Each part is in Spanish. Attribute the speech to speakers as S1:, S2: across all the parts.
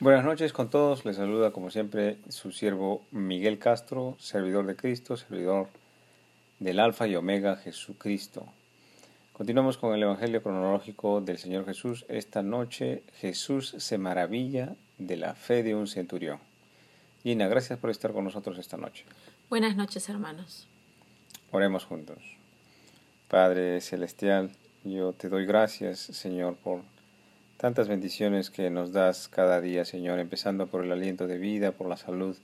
S1: Buenas noches con todos, les saluda como siempre su siervo Miguel Castro, servidor de Cristo, servidor del Alfa y Omega Jesucristo. Continuamos con el Evangelio cronológico del Señor Jesús. Esta noche Jesús se maravilla de la fe de un centurión. Gina, gracias por estar con nosotros esta noche.
S2: Buenas noches, hermanos.
S1: Oremos juntos. Padre Celestial, yo te doy gracias, Señor, por tantas bendiciones que nos das cada día, Señor, empezando por el aliento de vida, por la salud,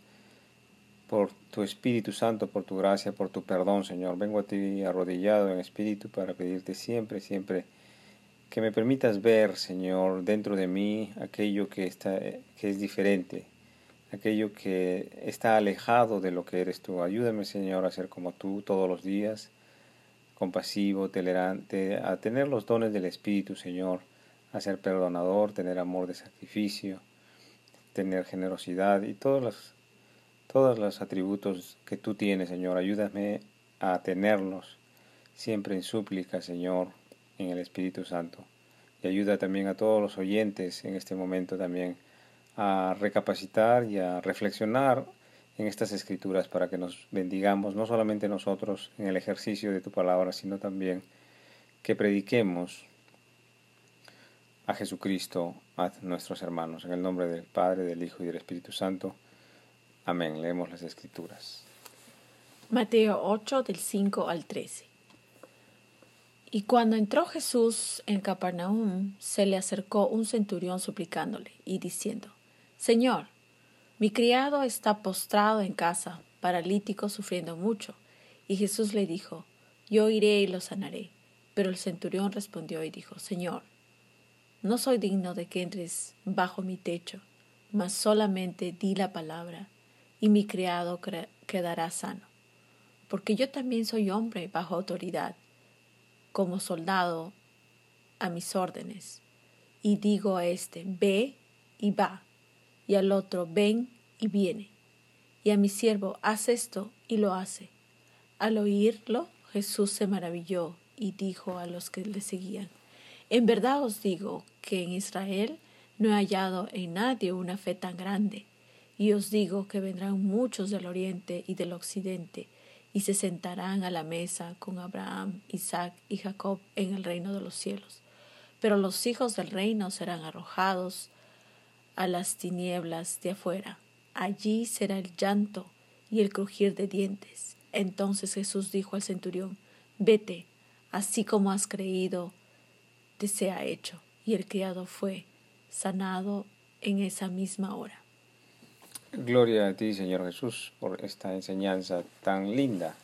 S1: por tu Espíritu Santo, por tu gracia, por tu perdón, Señor. Vengo a ti arrodillado en espíritu para pedirte siempre, siempre que me permitas ver, Señor, dentro de mí aquello que, está, que es diferente, aquello que está alejado de lo que eres tú. Ayúdame, Señor, a ser como tú todos los días, compasivo, tolerante, a tener los dones del Espíritu, Señor a ser perdonador, tener amor de sacrificio, tener generosidad y todos los, todos los atributos que tú tienes, Señor. Ayúdame a tenerlos siempre en súplica, Señor, en el Espíritu Santo. Y ayuda también a todos los oyentes en este momento también a recapacitar y a reflexionar en estas escrituras para que nos bendigamos, no solamente nosotros en el ejercicio de tu palabra, sino también que prediquemos a Jesucristo, a nuestros hermanos. En el nombre del Padre, del Hijo y del Espíritu Santo. Amén. Leemos las Escrituras.
S2: Mateo 8 del 5 al 13. Y cuando entró Jesús en Capernaum, se le acercó un centurión suplicándole y diciendo, Señor, mi criado está postrado en casa, paralítico, sufriendo mucho. Y Jesús le dijo, Yo iré y lo sanaré. Pero el centurión respondió y dijo, Señor, no soy digno de que entres bajo mi techo, mas solamente di la palabra, y mi criado quedará sano. Porque yo también soy hombre bajo autoridad, como soldado a mis órdenes. Y digo a este, ve y va, y al otro, ven y viene. Y a mi siervo, haz esto, y lo hace. Al oírlo, Jesús se maravilló y dijo a los que le seguían, en verdad os digo que en Israel no he hallado en nadie una fe tan grande. Y os digo que vendrán muchos del oriente y del occidente, y se sentarán a la mesa con Abraham, Isaac y Jacob en el reino de los cielos. Pero los hijos del reino serán arrojados a las tinieblas de afuera. Allí será el llanto y el crujir de dientes. Entonces Jesús dijo al centurión, Vete, así como has creído, te sea hecho. Y el criado fue sanado en esa misma hora.
S1: Gloria a ti, Señor Jesús, por esta enseñanza tan linda.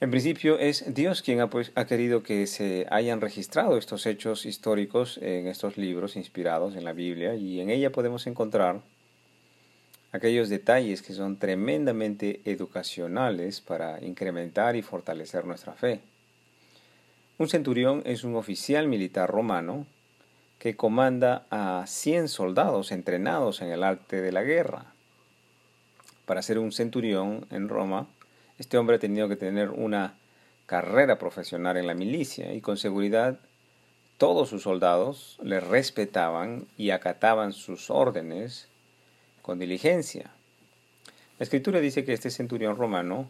S1: En principio es Dios quien pues, ha, querido que se hayan registrado estos hechos históricos en estos libros inspirados en la Biblia y en ella podemos encontrar aquellos detalles que son tremendamente educacionales para incrementar y fortalecer nuestra fe. Un centurión es un oficial militar romano que comanda a 100 soldados entrenados en el arte de la guerra. Para ser un centurión en Roma, este hombre ha tenido que tener una carrera profesional en la milicia y con seguridad todos sus soldados le respetaban y acataban sus órdenes con diligencia. La escritura dice que este centurión romano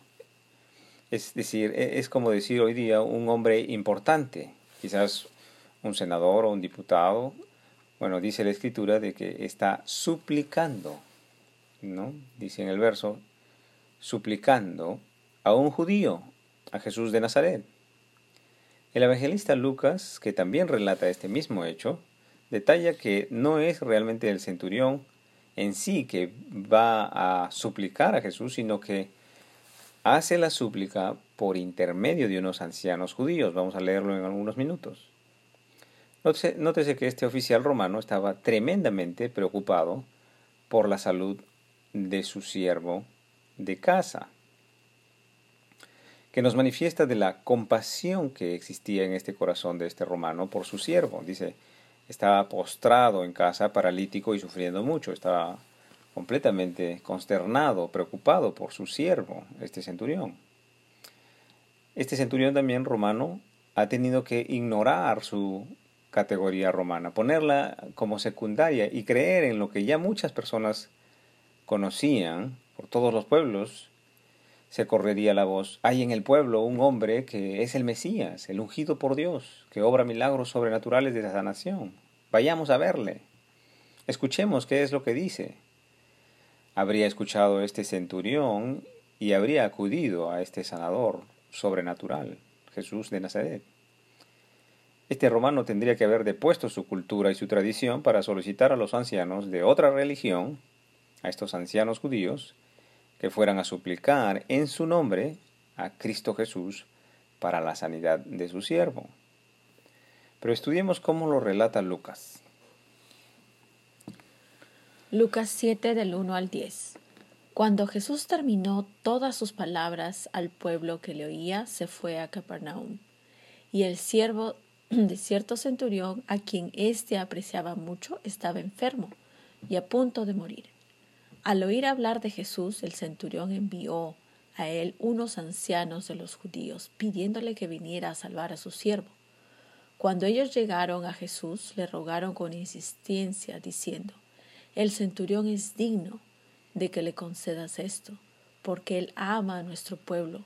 S1: es decir, e, es como decir hoy día un hombre importante, quizás un senador o un diputado. Bueno, dice la escritura de que está suplicando, ¿no? Dice en el verso, suplicando a un judío, a Jesús de Nazaret. El evangelista Lucas, que también relata este mismo hecho, detalla que no es realmente el centurión en sí que va a suplicar a Jesús, sino que hace la súplica por intermedio de unos ancianos judíos. Vamos a leerlo en algunos minutos. Nótese, que este oficial romano estaba tremendamente preocupado por la salud de su siervo de casa, que nos manifiesta de la compasión que existía en este corazón de este romano por su siervo. Dice, estaba postrado en casa, paralítico y sufriendo mucho, estaba completamente consternado, preocupado por su siervo, este centurión. Este centurión también romano ha tenido que ignorar su categoría romana, ponerla como secundaria y creer en lo que ya muchas personas conocían por todos los pueblos, se correría la voz. Hay en el pueblo un hombre que es el Mesías, el ungido por Dios, que obra milagros sobrenaturales de la sanación. Vayamos a verle. Escuchemos qué es lo que dice. Habría escuchado este centurión y habría acudido a este sanador sobrenatural, Jesús de Nazaret. Este romano tendría que haber depuesto su cultura y su tradición para solicitar a los ancianos de otra religión, a estos ancianos judíos, que fueran a suplicar en su nombre a Cristo Jesús para la sanidad de su siervo. Pero estudiemos cómo lo relata Lucas.
S2: Lucas 7 del 1 al 10. Cuando Jesús terminó todas sus palabras al pueblo que le oía, se fue a Capernaum. Y el siervo de cierto centurión, a quien éste apreciaba mucho, estaba enfermo y a punto de morir. Al oír hablar de Jesús, el centurión envió a él unos ancianos de los judíos, pidiéndole que viniera a salvar a su siervo. Cuando ellos llegaron a Jesús, le rogaron con insistencia, diciendo, El centurión es digno de que le concedas esto, porque Él ama a nuestro pueblo,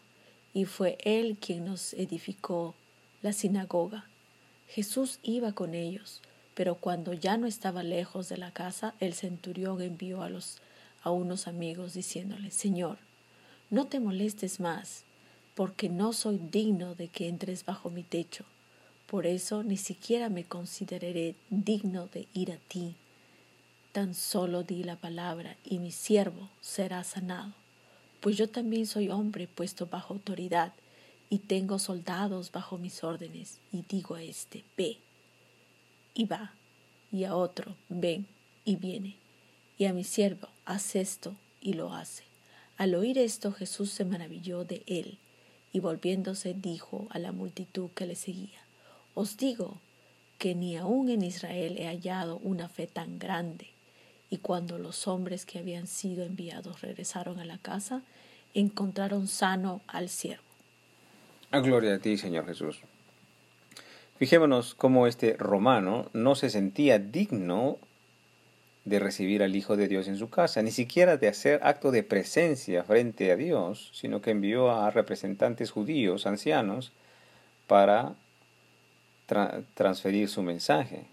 S2: y fue Él quien nos edificó la sinagoga. Jesús iba con ellos, pero cuando ya no estaba lejos de la casa, el centurión envió a, los, unos amigos diciéndole, Señor, no te molestes más, porque no soy digno de que entres bajo mi techo. Por eso ni siquiera me consideraré digno de ir a ti Tan solo di la palabra y mi siervo será sanado, pues yo también soy hombre puesto bajo autoridad y tengo soldados bajo mis órdenes y digo a este, ve y va, y a otro, ven y viene, y a mi siervo, haz esto y lo hace. Al oír esto Jesús se maravilló de él y volviéndose dijo a la multitud que le seguía, os digo que ni aun en Israel he hallado una fe tan grande. Y cuando los hombres que habían sido enviados regresaron a la casa, encontraron sano al siervo.
S1: A gloria a ti, Señor Jesús. Fijémonos cómo este romano no se sentía digno de recibir al Hijo de Dios en su casa, ni siquiera de hacer acto de presencia frente a Dios, sino que envió a representantes judíos, ancianos, para transferir su mensaje.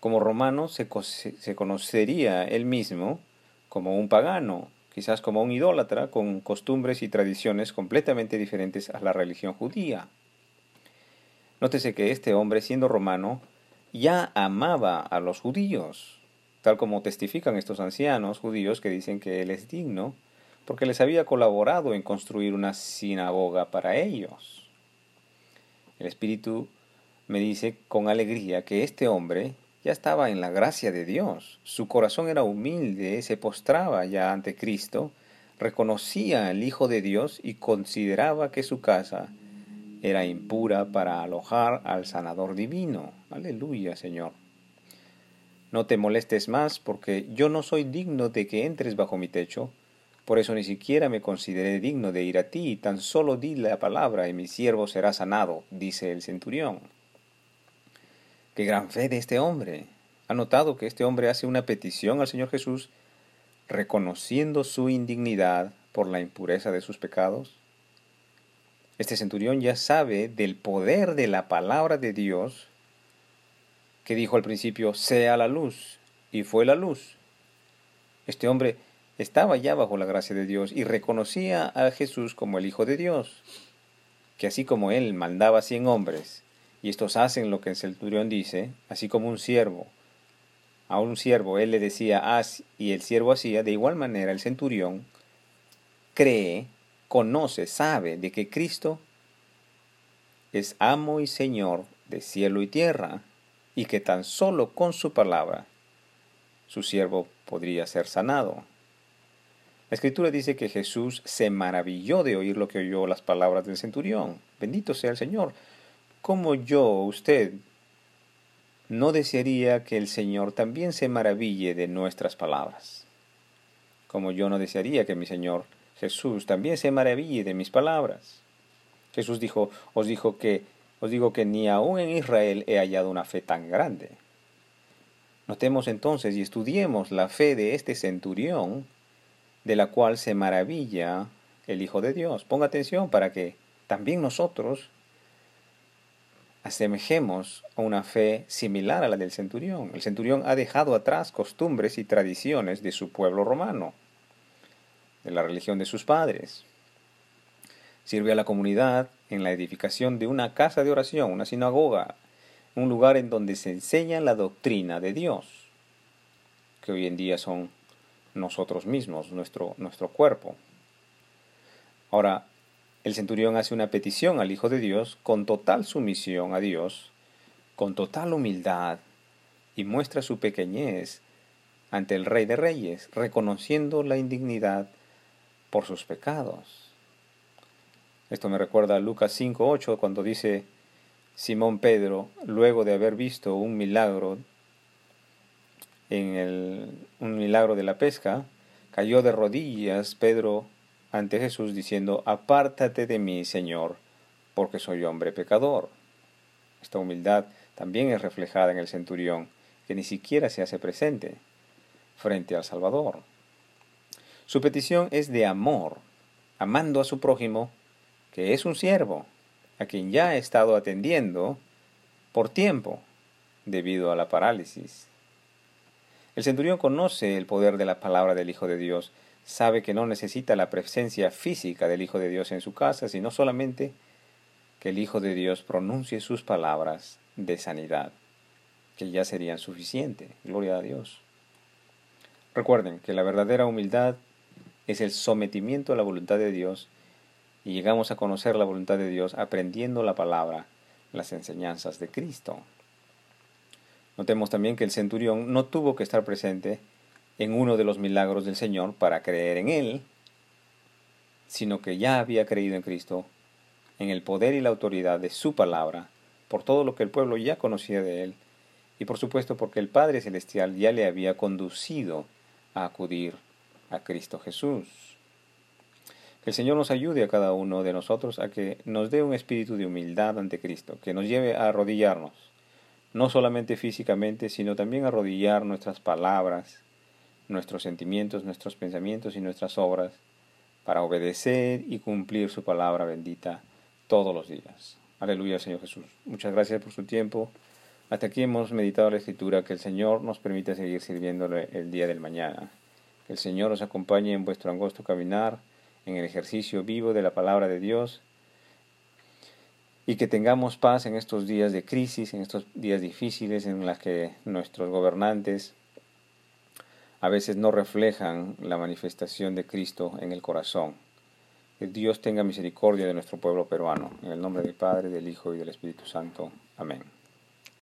S1: Como romano se, se conocería él mismo como un pagano, quizás como un idólatra con costumbres y tradiciones completamente diferentes a la religión judía. Nótese que este hombre, siendo romano, ya amaba a los judíos, tal como testifican estos ancianos judíos que dicen que él es digno, porque les había colaborado en construir una sinagoga para ellos. El Espíritu me dice con alegría que este hombre ya estaba en la gracia de Dios. Su corazón era humilde, se postraba ya ante Cristo, reconocía al Hijo de Dios y consideraba que su casa era impura para alojar al sanador divino. Aleluya, Señor. No te molestes más porque yo no soy digno de que entres bajo mi techo, por eso ni siquiera me consideré digno de ir a ti, tan solo di la palabra y mi siervo será sanado, dice el centurión. Qué gran fe de este hombre. ¿Ha notado que este hombre hace una petición al Señor Jesús reconociendo su indignidad por la impureza de sus pecados? Este centurión ya sabe del poder de la palabra de Dios que dijo al principio, sea la luz, y fue la luz. Este hombre estaba ya bajo la gracia de Dios y reconocía a Jesús como el Hijo de Dios, que así como él mandaba cien hombres y estos hacen lo que el centurión dice, así como un siervo. A un siervo él le decía haz y el siervo hacía, de igual manera el centurión cree, conoce, sabe de que Cristo es amo y Señor de cielo y tierra, y que tan solo con su palabra su siervo podría ser sanado. La escritura dice que Jesús se maravilló de oír lo que oyó las palabras del centurión. Bendito sea el Señor como yo, usted, no desearía que el Señor también se maraville de nuestras palabras, como yo no desearía que mi Señor Jesús también se maraville de mis palabras. Jesús dijo, os dijo que os digo que ni aún en Israel he hallado una fe tan grande. Notemos entonces y estudiemos la fe de este centurión, de la cual se maravilla el Hijo de Dios. Ponga atención para que también nosotros asemejemos a una fe similar a la del centurión. El centurión ha dejado atrás costumbres y tradiciones de su pueblo romano, de la religión de sus padres. Sirve a la comunidad en la edificación de una casa de oración, una sinagoga, un lugar en donde se enseña la doctrina de Dios, que hoy en día son nosotros mismos, nuestro, nuestro cuerpo. Ahora, el centurión hace una petición al Hijo de Dios con total sumisión a Dios, con total humildad, y muestra su pequeñez ante el Rey de Reyes, reconociendo la indignidad por sus pecados. Esto me recuerda a Lucas 5.8 cuando dice Simón Pedro, luego de haber visto un milagro en el, un milagro de la pesca, cayó de rodillas Pedro ante Jesús diciendo, apártate de mí, Señor, porque soy hombre pecador. Esta humildad también es reflejada en el centurión, que ni siquiera se hace presente frente al Salvador. Su petición es de amor, amando a su prójimo, que es un siervo, a quien ya ha estado atendiendo por tiempo debido a la parálisis. El centurión conoce el poder de la palabra del Hijo de Dios sabe que no necesita la presencia física del Hijo de Dios en su casa, sino solamente que el Hijo de Dios pronuncie sus palabras de sanidad, que ya serían suficientes. Gloria a Dios. Recuerden que la verdadera humildad es el sometimiento a la voluntad de Dios y llegamos a conocer la voluntad de Dios aprendiendo la palabra, las enseñanzas de Cristo. Notemos también que el centurión no tuvo que estar presente en uno de los milagros del Señor para creer en Él, sino que ya había creído en Cristo, en el poder y la autoridad de su palabra, por todo lo que el pueblo ya conocía de Él, y por supuesto porque el Padre Celestial ya le había conducido a acudir a Cristo Jesús. Que el Señor nos ayude a cada uno de nosotros a que nos dé un espíritu de humildad ante Cristo, que nos lleve a arrodillarnos, no solamente físicamente, sino también arrodillar nuestras palabras, nuestros sentimientos, nuestros pensamientos y nuestras obras para obedecer y cumplir su palabra bendita todos los días. Aleluya, Señor Jesús. Muchas gracias por su tiempo. Hasta aquí hemos meditado la escritura. Que el Señor nos permita seguir sirviéndole el día del mañana. Que el Señor os acompañe en vuestro angosto caminar, en el ejercicio vivo de la palabra de Dios. Y que tengamos paz en estos días de crisis, en estos días difíciles en los que nuestros gobernantes a veces no reflejan la manifestación de Cristo en el corazón. Que Dios tenga misericordia de nuestro pueblo peruano. En el nombre del Padre, del Hijo y del Espíritu Santo. Amén.